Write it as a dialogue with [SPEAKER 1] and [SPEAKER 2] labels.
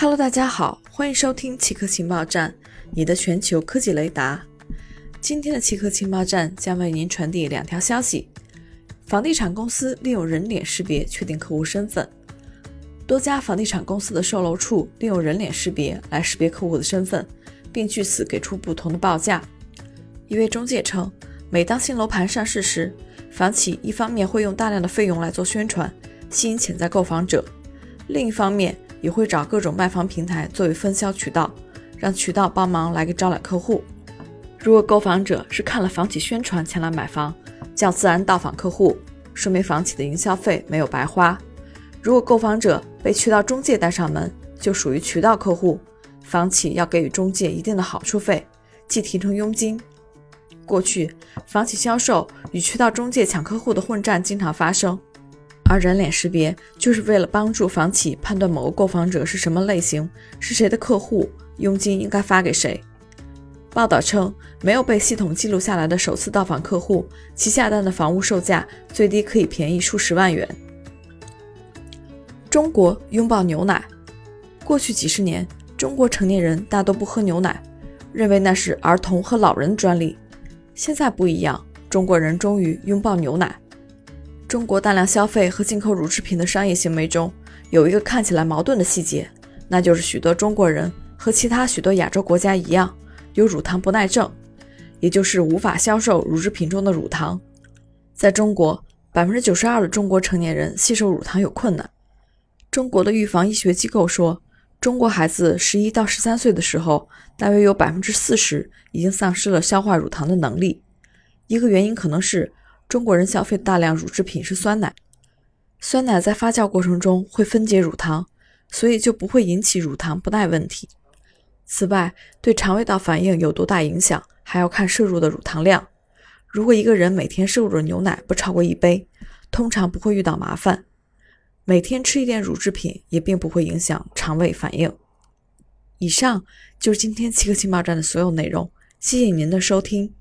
[SPEAKER 1] Hello，大家好，欢迎收听奇科情报站，你的全球科技雷达。今天的奇科情报站将为您传递两条消息：房地产公司利用人脸识别确定客户身份。多家房地产公司的售楼处利用人脸识别来识别客户的身份，并据此给出不同的报价。一位中介称，每当新楼盘上市时，房企一方面会用大量的费用来做宣传，吸引潜在购房者；另一方面，也会找各种卖房平台作为分销渠道，让渠道帮忙来给招揽客户。如果购房者是看了房企宣传前来买房，叫自然到访客户，说明房企的营销费没有白花。如果购房者被渠道中介带上门，就属于渠道客户，房企要给予中介一定的好处费，即提成佣金。过去，房企销售与渠道中介抢客户的混战经常发生。而人脸识别就是为了帮助房企判断某个购房者是什么类型，是谁的客户，佣金应该发给谁。报道称，没有被系统记录下来的首次到访客户，其下单的房屋售价最低可以便宜数十万元。中国拥抱牛奶。过去几十年，中国成年人大都不喝牛奶，认为那是儿童和老人的专利。现在不一样，中国人终于拥抱牛奶。中国大量消费和进口乳制品的商业行为中，有一个看起来矛盾的细节，那就是许多中国人和其他许多亚洲国家一样，有乳糖不耐症，也就是无法销售乳制品中的乳糖。在中国，百分之九十二的中国成年人吸收乳糖有困难。中国的预防医学机构说，中国孩子十一到十三岁的时候，大约有百分之四十已经丧失了消化乳糖的能力。一个原因可能是。中国人消费大量乳制品是酸奶，酸奶在发酵过程中会分解乳糖，所以就不会引起乳糖不耐问题。此外，对肠胃道反应有多大影响，还要看摄入的乳糖量。如果一个人每天摄入的牛奶不超过一杯，通常不会遇到麻烦。每天吃一点乳制品也并不会影响肠胃反应。以上就是今天七个情报站的所有内容，谢谢您的收听。